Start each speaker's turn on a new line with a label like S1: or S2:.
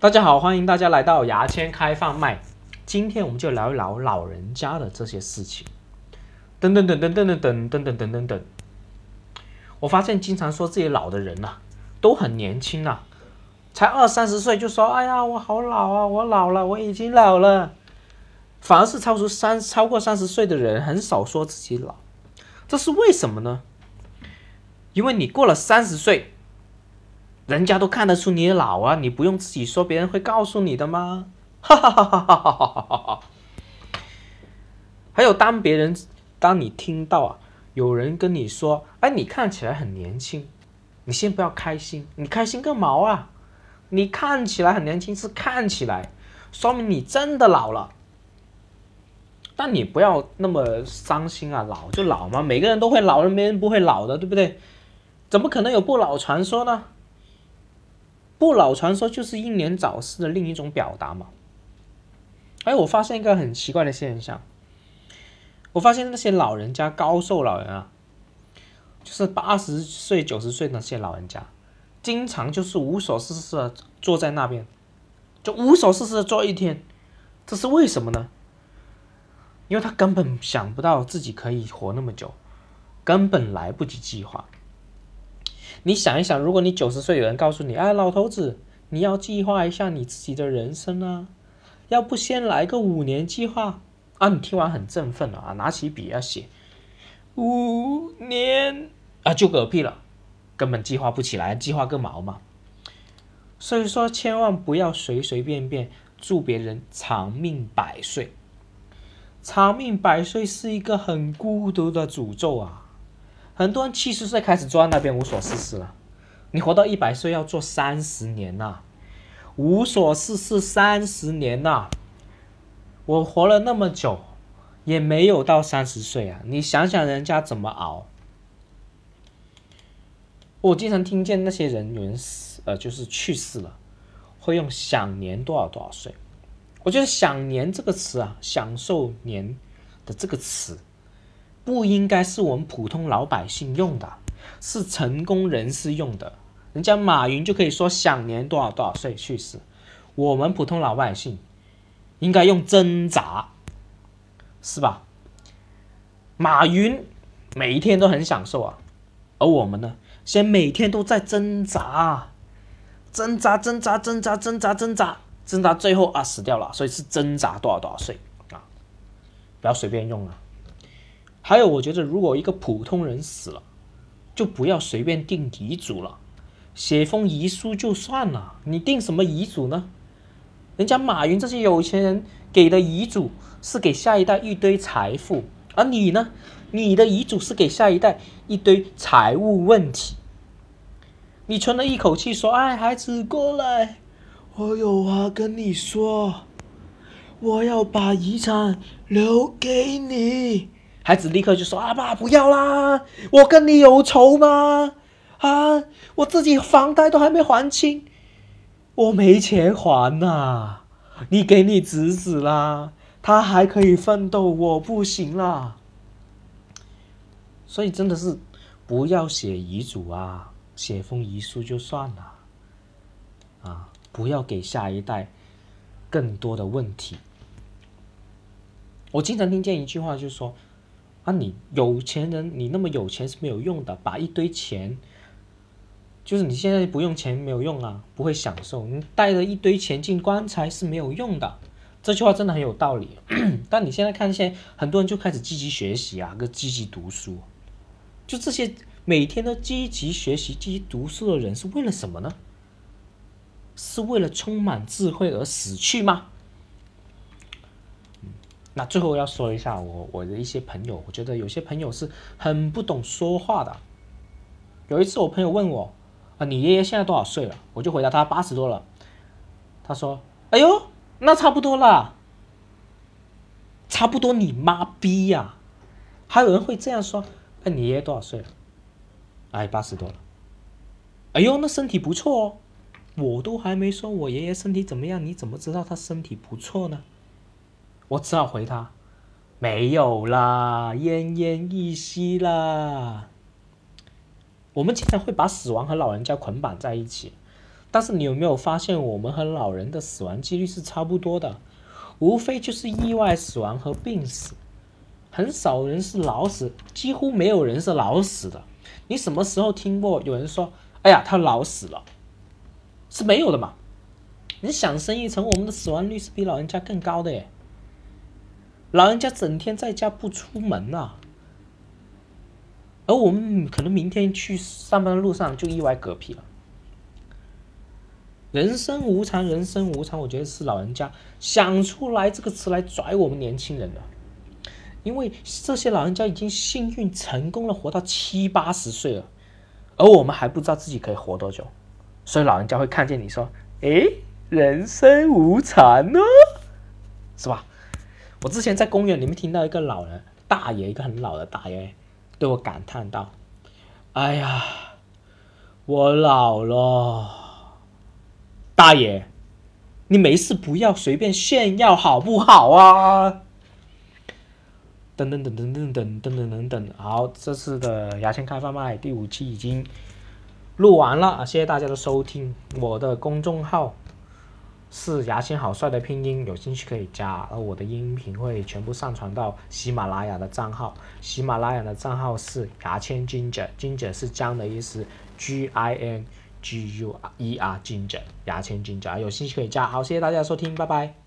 S1: 大家好，欢迎大家来到牙签开放麦。今天我们就聊一聊老人家的这些事情。等等等等等等等等等等等等。我发现经常说自己老的人呐、都很年轻啊，才二三十岁就说：“哎呀，我好老啊，我老了，我已经老了。”反而是超出三超过三十岁的人很少说自己老，这是为什么呢？因为你过了三十岁，人家都看得出你老啊，你不用自己说，别人会告诉你的吗？哈哈哈哈哈哈哈哈！还有，当别人当你听到啊，有人跟你说：“哎，你看起来很年轻。”你先不要开心，你开心个毛啊！你看起来很年轻是看起来，说明你真的老了。但你不要那么伤心啊，老就老嘛，每个人都会老的，没人不会老的，对不对？怎么可能有不老传说呢？不老传说就是英年早逝的另一种表达嘛。哎，我发现一个很奇怪的现象，我发现那些老人家高寿老人啊，就是八十岁、九十岁那些老人家，经常就是无所事事的坐在那边，就无所事事的坐一天，这是为什么呢？因为他根本想不到自己可以活那么久，根本来不及计划。你想一想，如果你九十岁有人告诉你，哎，老头子，你要计划一下你自己的人生啊，要不先来个五年计划啊？你听完很振奋啊，拿起笔要写五年啊，就嗝屁了，根本计划不起来，计划个毛嘛。所以说，千万不要随随便便祝别人长命百岁。长命百岁是一个很孤独的诅咒啊！很多人七十岁开始坐在那边无所事事了，你活到一百岁要做三十年呐、无所事事三十年呐、我活了那么久，也没有到三十岁啊！你想想人家怎么熬？我经常听见那些人有人死，呃，就是去世了，会用享年多少多少岁。我觉得“享年”这个词啊，享受年的这个词，不应该是我们普通老百姓用的，是成功人士用的。人家马云就可以说享年多少多少岁去世，我们普通老百姓应该用挣扎，是吧？马云每一天都很享受啊，而我们呢，现每天都在挣扎，挣扎，挣扎，挣扎，挣扎，挣扎。挣扎最后啊死掉了，所以是挣扎多少多少岁啊，不要随便用啊。还有，我觉得如果一个普通人死了，就不要随便定遗嘱了，写封遗书就算了。你定什么遗嘱呢？人家马云这些有钱人给的遗嘱是给下一代一堆财富，而你呢，你的遗嘱是给下一代一堆财务问题。你存了一口气说：“哎，孩子过来。”我有话跟你说，我要把遗产留给你。孩子立刻就说：“阿爸，不要啦！我跟你有仇吗？啊，我自己房贷都还没还清，我没钱还呐、你给你侄子啦，他还可以奋斗，我不行啦。所以真的是不要写遗嘱啊，写封遗书就算了，啊。”不要给下一代更多的问题。我经常听见一句话，就是说：“啊，你有钱人，你那么有钱是没有用的，把一堆钱，就是你现在不用钱没有用啊，不会享受。你带着一堆钱进棺材是没有用的。”这句话真的很有道理。但你现在看，现在很多人就开始积极学习啊，跟积极读书。就这些每天都积极学习、积极读书的人，是为了什么呢？是为了充满智慧而死去吗？那最后要说一下我我的一些朋友，我觉得有些朋友是很不懂说话的。有一次我朋友问我啊，你爷爷现在多少岁了？我就回答他八十多了。他说：“哎呦，那差不多啦。”差不多你妈逼呀！还有人会这样说：“哎，你爷爷多少岁了？”哎，八十多了。哎呦，那身体不错哦。我都还没说我爷爷身体怎么样，你怎么知道他身体不错呢？我只好回他，没有啦，奄奄一息啦。我们经常会把死亡和老人家捆绑在一起，但是你有没有发现，我们和老人的死亡几率是差不多的，无非就是意外死亡和病死，很少人是老死，几乎没有人是老死的。你什么时候听过有人说：“哎呀，他老死了？”是没有的嘛？你想深一层，我们的死亡率是比老人家更高的耶。老人家整天在家不出门呐，而我们可能明天去上班的路上就意外嗝屁了。人生无常，人生无常，我觉得是老人家想出来这个词来拽我们年轻人的，因为这些老人家已经幸运成功了，活到七八十岁了，而我们还不知道自己可以活多久，所以老人家会看见你说：“诶，人生无常呢，是吧？”我之前在公园里面听到一个老人大爷，一个很老的大爷对我感叹道：“哎呀，我老了。”大爷，你没事不要随便炫耀好不好啊？等等等等等等等等等等，好，这次的牙签开放麦第五期已经录完了！谢谢大家的收听。我的公众号是牙签好帅的拼音，有兴趣可以加。而我的音频会全部上传到喜马拉雅的账号，喜马拉雅的账号是牙签 Ginger，Ginger 是姜的意思，G I N。G U E R Ginger，牙签 Ginger，，有兴趣可以加。好，谢谢大家收听，拜拜。